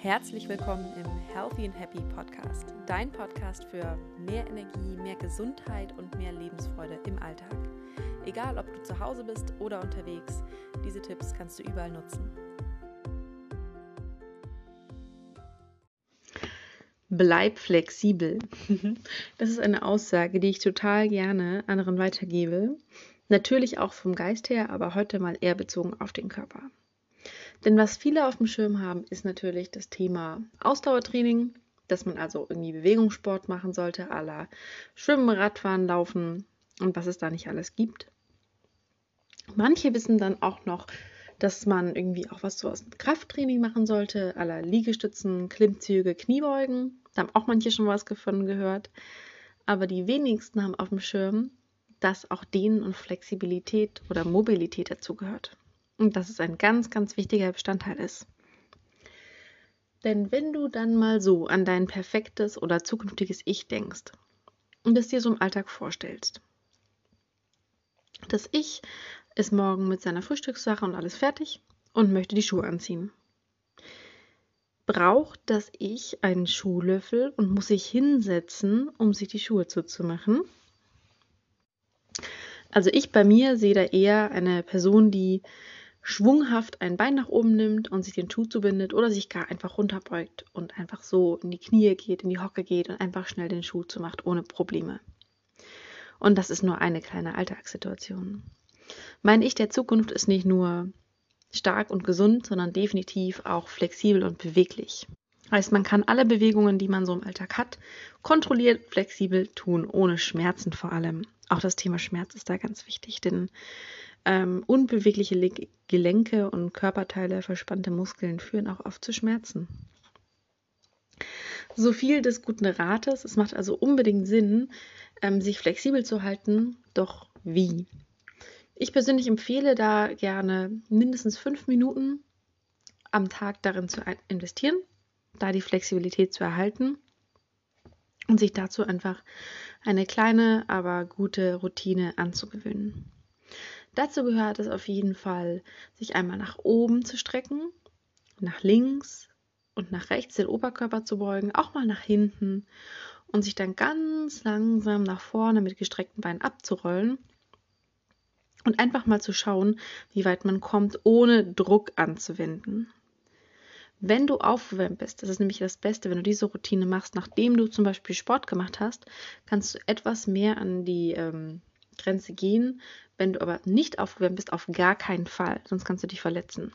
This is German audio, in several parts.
Herzlich willkommen im Healthy and Happy Podcast, dein Podcast für mehr Energie, mehr Gesundheit und mehr Lebensfreude im Alltag. Egal, ob du zu Hause bist oder unterwegs, diese Tipps kannst du überall nutzen. Bleib flexibel. Das ist eine Aussage, die ich total gerne anderen weitergebe. Natürlich auch vom Geist her, aber heute mal eher bezogen auf den Körper. Denn was viele auf dem Schirm haben, ist natürlich das Thema Ausdauertraining, dass man also irgendwie Bewegungssport machen sollte, à la Schwimmen, Radfahren, Laufen und was es da nicht alles gibt. Manche wissen dann auch noch, dass man irgendwie auch was so aus Krafttraining machen sollte, à la Liegestützen, Klimmzüge, Kniebeugen. Da haben auch manche schon was davon gehört. Aber die wenigsten haben auf dem Schirm, dass auch Dehnen und Flexibilität oder Mobilität dazugehört und dass es ein ganz, ganz wichtiger Bestandteil ist. Denn wenn du dann mal so an dein perfektes oder zukünftiges Ich denkst und es dir so im Alltag vorstellst, das Ich ist morgen mit seiner Frühstückssache und alles fertig und möchte die Schuhe anziehen. Braucht das Ich einen Schuhlöffel und muss sich hinsetzen, um sich die Schuhe zuzumachen? Also ich bei mir sehe da eher eine Person, die schwunghaft ein Bein nach oben nimmt und sich den Schuh zubindet oder sich gar einfach runterbeugt und einfach so in die Knie geht, in die Hocke geht und einfach schnell den Schuh zumacht ohne Probleme. Und das ist nur eine kleine Alltagssituation. Mein Ich der Zukunft ist nicht nur stark und gesund, sondern definitiv auch flexibel und beweglich. Heißt, man kann alle Bewegungen, die man so im Alltag hat, kontrolliert, flexibel tun, ohne Schmerzen vor allem. Auch das Thema Schmerz ist da ganz wichtig, denn ähm, unbewegliche Le Gelenke und Körperteile, verspannte Muskeln führen auch oft zu Schmerzen. So viel des guten Rates. Es macht also unbedingt Sinn, ähm, sich flexibel zu halten. Doch wie? Ich persönlich empfehle da gerne mindestens fünf Minuten am Tag darin zu investieren, da die Flexibilität zu erhalten und sich dazu einfach eine kleine, aber gute Routine anzugewöhnen. Dazu gehört es auf jeden Fall, sich einmal nach oben zu strecken, nach links und nach rechts den Oberkörper zu beugen, auch mal nach hinten und sich dann ganz langsam nach vorne mit gestreckten Beinen abzurollen und einfach mal zu schauen, wie weit man kommt, ohne Druck anzuwenden. Wenn du aufgewärmt bist, das ist nämlich das Beste, wenn du diese Routine machst, nachdem du zum Beispiel Sport gemacht hast, kannst du etwas mehr an die ähm, Grenze gehen. Wenn du aber nicht aufgewärmt bist, auf gar keinen Fall, sonst kannst du dich verletzen.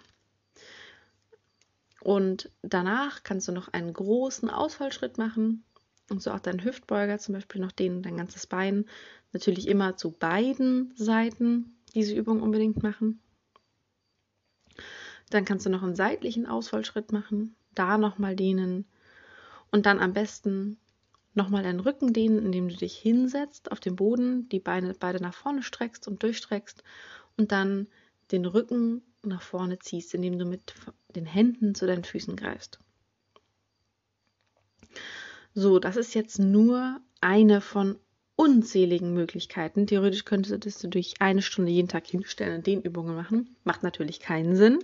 Und danach kannst du noch einen großen Ausfallschritt machen und so auch deinen Hüftbeuger zum Beispiel noch den, dein ganzes Bein. Natürlich immer zu beiden Seiten diese Übung unbedingt machen. Dann kannst du noch einen seitlichen Ausfallschritt machen, da nochmal dehnen und dann am besten Nochmal deinen Rücken dehnen, indem du dich hinsetzt auf den Boden, die Beine beide nach vorne streckst und durchstreckst und dann den Rücken nach vorne ziehst, indem du mit den Händen zu deinen Füßen greifst. So, das ist jetzt nur eine von unzähligen Möglichkeiten. Theoretisch könntest du durch eine Stunde jeden Tag hinstellen und den Übungen machen. Macht natürlich keinen Sinn.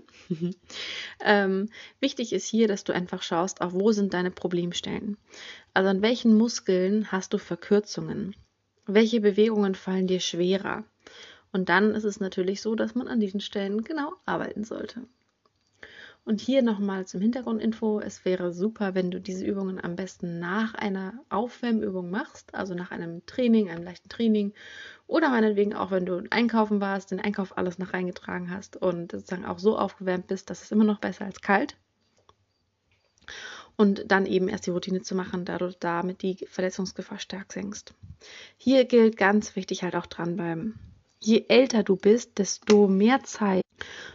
ähm, wichtig ist hier, dass du einfach schaust, auch wo sind deine Problemstellen. Also an welchen Muskeln hast du Verkürzungen? Welche Bewegungen fallen dir schwerer? Und dann ist es natürlich so, dass man an diesen Stellen genau arbeiten sollte. Und hier nochmal zum Hintergrundinfo. Es wäre super, wenn du diese Übungen am besten nach einer Aufwärmübung machst, also nach einem Training, einem leichten Training oder meinetwegen auch, wenn du einkaufen warst, den Einkauf alles nach reingetragen hast und sozusagen auch so aufgewärmt bist, dass es immer noch besser als kalt. Und dann eben erst die Routine zu machen, da du damit die Verletzungsgefahr stark senkst. Hier gilt ganz wichtig halt auch dranbleiben. Je älter du bist, desto mehr Zeit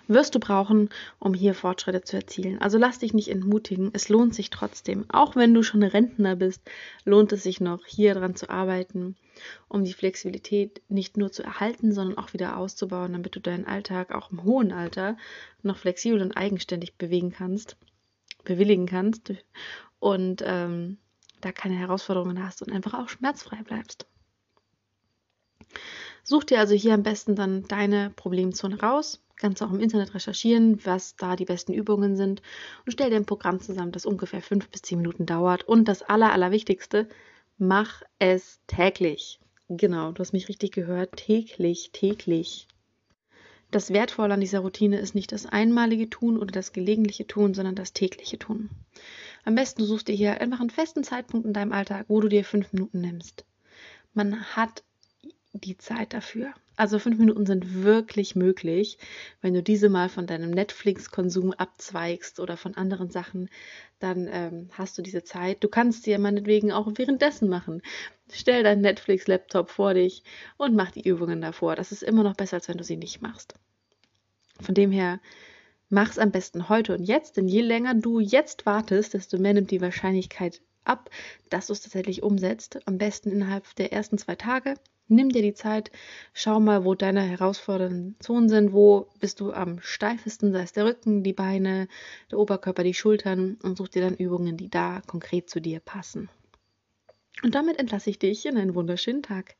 wirst du brauchen, um hier Fortschritte zu erzielen. Also lass dich nicht entmutigen, es lohnt sich trotzdem. Auch wenn du schon Rentner bist, lohnt es sich noch, hier dran zu arbeiten, um die Flexibilität nicht nur zu erhalten, sondern auch wieder auszubauen, damit du deinen Alltag auch im hohen Alter noch flexibel und eigenständig bewegen kannst, bewilligen kannst und ähm, da keine Herausforderungen hast und einfach auch schmerzfrei bleibst. Such dir also hier am besten dann deine Problemzone raus. Kannst auch im Internet recherchieren, was da die besten Übungen sind und stell dir ein Programm zusammen, das ungefähr fünf bis zehn Minuten dauert. Und das Aller, Allerwichtigste, mach es täglich. Genau, du hast mich richtig gehört. Täglich, täglich. Das Wertvolle an dieser Routine ist nicht das einmalige Tun oder das gelegentliche Tun, sondern das tägliche Tun. Am besten du suchst dir hier einfach einen festen Zeitpunkt in deinem Alltag, wo du dir fünf Minuten nimmst. Man hat die Zeit dafür. Also fünf Minuten sind wirklich möglich, wenn du diese mal von deinem Netflix-Konsum abzweigst oder von anderen Sachen, dann ähm, hast du diese Zeit. Du kannst sie ja meinetwegen auch währenddessen machen. Stell deinen Netflix-Laptop vor dich und mach die Übungen davor. Das ist immer noch besser, als wenn du sie nicht machst. Von dem her, mach es am besten heute und jetzt, denn je länger du jetzt wartest, desto mehr nimmt die Wahrscheinlichkeit ab, dass du es tatsächlich umsetzt. Am besten innerhalb der ersten zwei Tage. Nimm dir die Zeit, schau mal, wo deine herausfordernden Zonen sind, wo bist du am steifesten, sei es der Rücken, die Beine, der Oberkörper, die Schultern und such dir dann Übungen, die da konkret zu dir passen. Und damit entlasse ich dich in einen wunderschönen Tag.